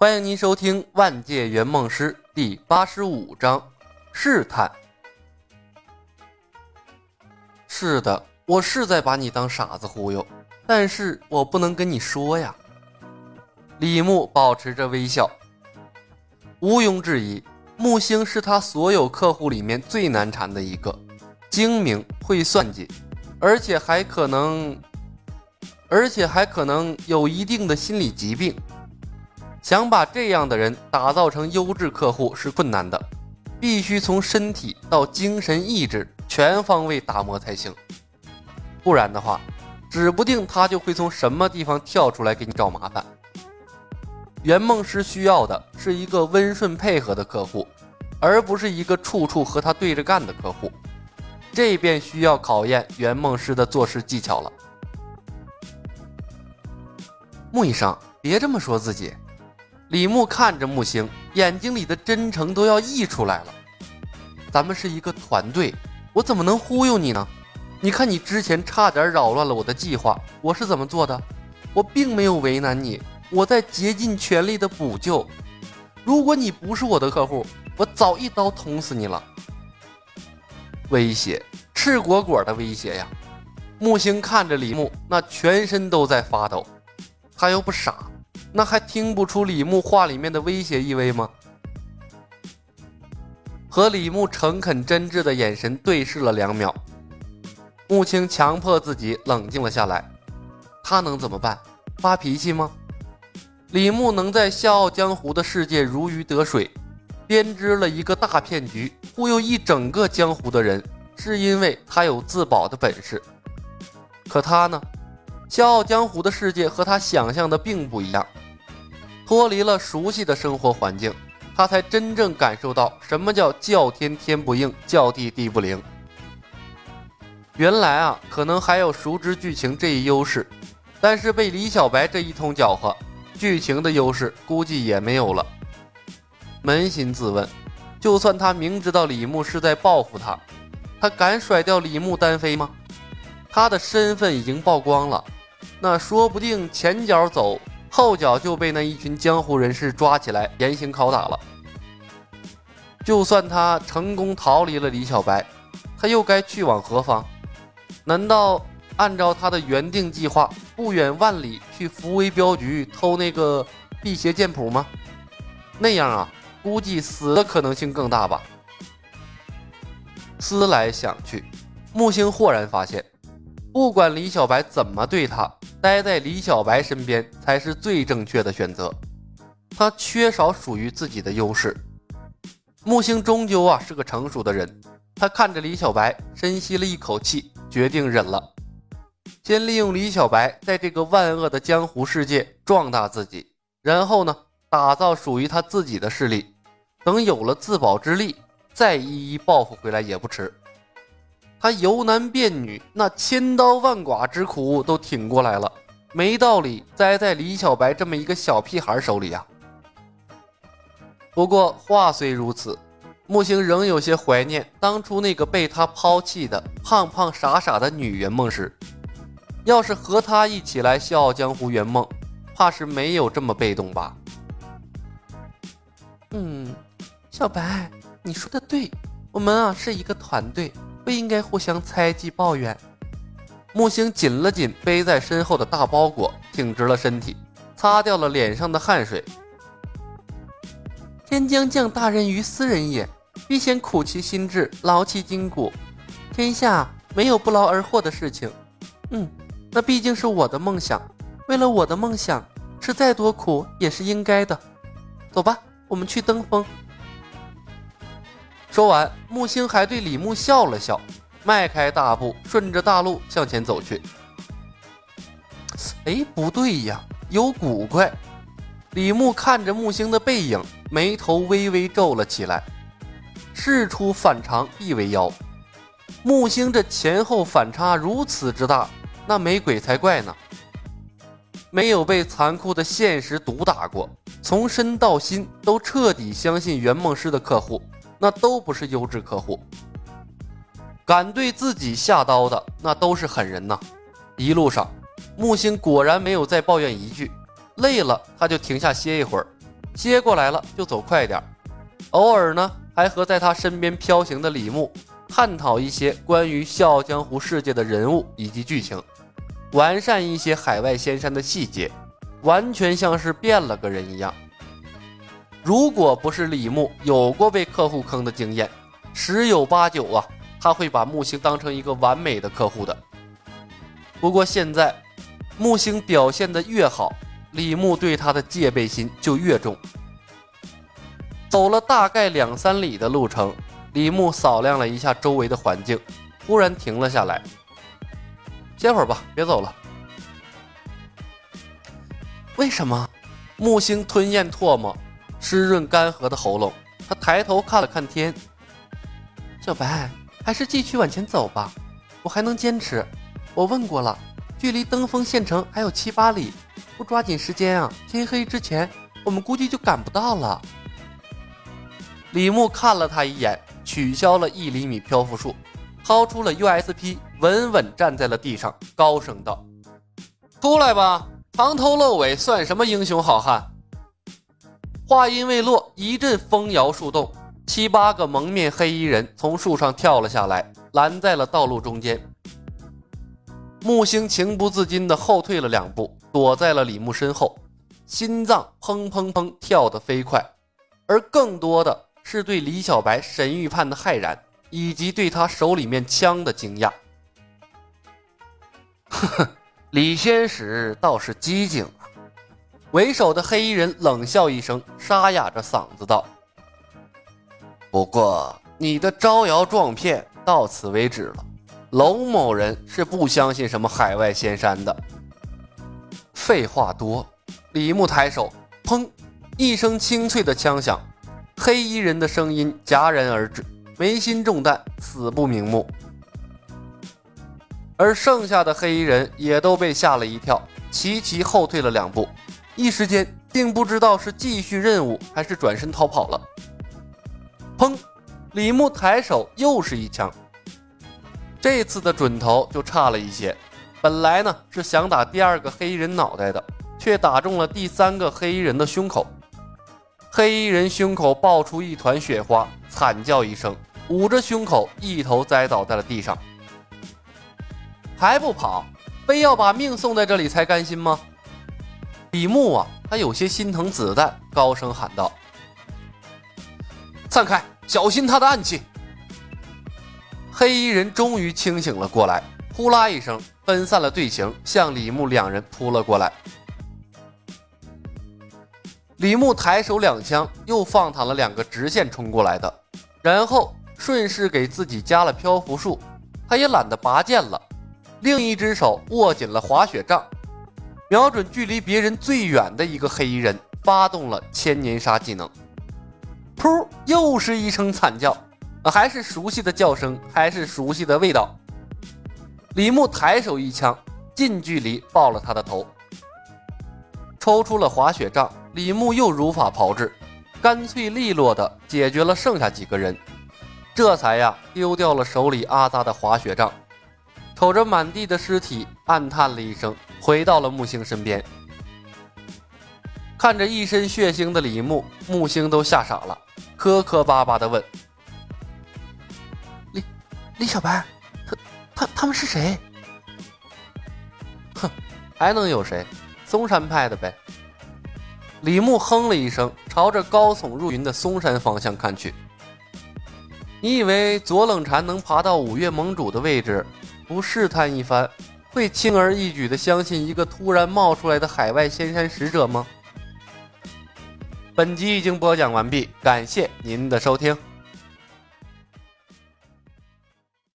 欢迎您收听《万界圆梦师》第八十五章试探。是的，我是在把你当傻子忽悠，但是我不能跟你说呀。李牧保持着微笑，毋庸置疑，木星是他所有客户里面最难缠的一个，精明会算计，而且还可能，而且还可能有一定的心理疾病。想把这样的人打造成优质客户是困难的，必须从身体到精神意志全方位打磨才行，不然的话，指不定他就会从什么地方跳出来给你找麻烦。圆梦师需要的是一个温顺配合的客户，而不是一个处处和他对着干的客户，这便需要考验圆梦师的做事技巧了。木医生，别这么说自己。李牧看着木星，眼睛里的真诚都要溢出来了。咱们是一个团队，我怎么能忽悠你呢？你看，你之前差点扰乱了我的计划，我是怎么做的？我并没有为难你，我在竭尽全力的补救。如果你不是我的客户，我早一刀捅死你了。威胁，赤果果的威胁呀！木星看着李牧，那全身都在发抖。他又不傻。那还听不出李牧话里面的威胁意味吗？和李牧诚恳真挚的眼神对视了两秒，木青强迫自己冷静了下来。他能怎么办？发脾气吗？李牧能在笑傲江湖的世界如鱼得水，编织了一个大骗局，忽悠一整个江湖的人，是因为他有自保的本事。可他呢？笑傲江湖的世界和他想象的并不一样。脱离了熟悉的生活环境，他才真正感受到什么叫叫天天不应，叫地地不灵。原来啊，可能还有熟知剧情这一优势，但是被李小白这一通搅和，剧情的优势估计也没有了。扪心自问，就算他明知道李牧是在报复他，他敢甩掉李牧单飞吗？他的身份已经曝光了，那说不定前脚走。后脚就被那一群江湖人士抓起来严刑拷打了。就算他成功逃离了李小白，他又该去往何方？难道按照他的原定计划，不远万里去福威镖局偷那个辟邪剑谱吗？那样啊，估计死的可能性更大吧。思来想去，木星豁然发现，不管李小白怎么对他。待在李小白身边才是最正确的选择。他缺少属于自己的优势。木星终究啊是个成熟的人，他看着李小白，深吸了一口气，决定忍了。先利用李小白在这个万恶的江湖世界壮大自己，然后呢，打造属于他自己的势力。等有了自保之力，再一一报复回来也不迟。他由男变女，那千刀万剐之苦都挺过来了，没道理栽在李小白这么一个小屁孩手里呀。不过话虽如此，木星仍有些怀念当初那个被他抛弃的胖胖傻傻的女圆梦时。要是和他一起来笑傲江湖圆梦，怕是没有这么被动吧？嗯，小白，你说的对，我们啊是一个团队。不应该互相猜忌抱怨。木星紧了紧背在身后的大包裹，挺直了身体，擦掉了脸上的汗水。天将降大任于斯人也，必先苦其心志，劳其筋骨。天下没有不劳而获的事情。嗯，那毕竟是我的梦想，为了我的梦想，吃再多苦也是应该的。走吧，我们去登峰。说完，木星还对李牧笑了笑，迈开大步，顺着大路向前走去。哎，不对呀，有古怪！李牧看着木星的背影，眉头微微皱了起来。事出反常必为妖，木星这前后反差如此之大，那没鬼才怪呢。没有被残酷的现实毒打过，从身到心都彻底相信圆梦师的客户。那都不是优质客户，敢对自己下刀的那都是狠人呐！一路上，木星果然没有再抱怨一句，累了他就停下歇一会儿，歇过来了就走快点偶尔呢还和在他身边飘行的李牧探讨一些关于笑傲江湖世界的人物以及剧情，完善一些海外仙山的细节，完全像是变了个人一样。如果不是李牧有过被客户坑的经验，十有八九啊，他会把木星当成一个完美的客户的。不过现在，木星表现的越好，李牧对他的戒备心就越重。走了大概两三里的路程，李牧扫量了一下周围的环境，忽然停了下来，歇会儿吧，别走了。为什么？木星吞咽唾沫。湿润干涸的喉咙，他抬头看了看天。小白，还是继续往前走吧，我还能坚持。我问过了，距离登封县城还有七八里，不抓紧时间啊，天黑之前我们估计就赶不到了。李牧看了他一眼，取消了一厘米漂浮术，掏出了 USP，稳稳站在了地上，高声道：“出来吧，藏头露尾算什么英雄好汉？”话音未落，一阵风摇树动，七八个蒙面黑衣人从树上跳了下来，拦在了道路中间。木星情不自禁地后退了两步，躲在了李牧身后，心脏砰砰砰跳得飞快，而更多的是对李小白神预判的骇然，以及对他手里面枪的惊讶。呵呵，李仙使倒是机警。为首的黑衣人冷笑一声，沙哑着嗓子道：“不过你的招摇撞骗到此为止了。龙某人是不相信什么海外仙山的。”废话多。李牧抬手，砰！一声清脆的枪响，黑衣人的声音戛然而止，眉心中弹，死不瞑目。而剩下的黑衣人也都被吓了一跳，齐齐后退了两步。一时间，并不知道是继续任务还是转身逃跑了。砰！李牧抬手又是一枪，这次的准头就差了一些。本来呢是想打第二个黑衣人脑袋的，却打中了第三个黑衣人的胸口。黑衣人胸口爆出一团血花，惨叫一声，捂着胸口，一头栽倒在了地上。还不跑，非要把命送在这里才甘心吗？李牧啊，他有些心疼子弹，高声喊道：“散开，小心他的暗器！”黑衣人终于清醒了过来，呼啦一声分散了队形，向李牧两人扑了过来。李牧抬手两枪，又放躺了两个直线冲过来的，然后顺势给自己加了漂浮术，他也懒得拔剑了，另一只手握紧了滑雪杖。瞄准距离别人最远的一个黑衣人，发动了千年杀技能。噗！又是一声惨叫，还是熟悉的叫声，还是熟悉的味道。李牧抬手一枪，近距离爆了他的头。抽出了滑雪杖，李牧又如法炮制，干脆利落的解决了剩下几个人，这才呀丢掉了手里阿扎的滑雪杖。瞅着满地的尸体，暗叹了一声，回到了木星身边。看着一身血腥的李牧，木星都吓傻了，磕磕巴巴的问：“李李小白，他他他们是谁？”哼，还能有谁？嵩山派的呗。李牧哼了一声，朝着高耸入云的嵩山方向看去。你以为左冷禅能爬到五岳盟主的位置？不试探一番，会轻而易举的相信一个突然冒出来的海外仙山使者吗？本集已经播讲完毕，感谢您的收听。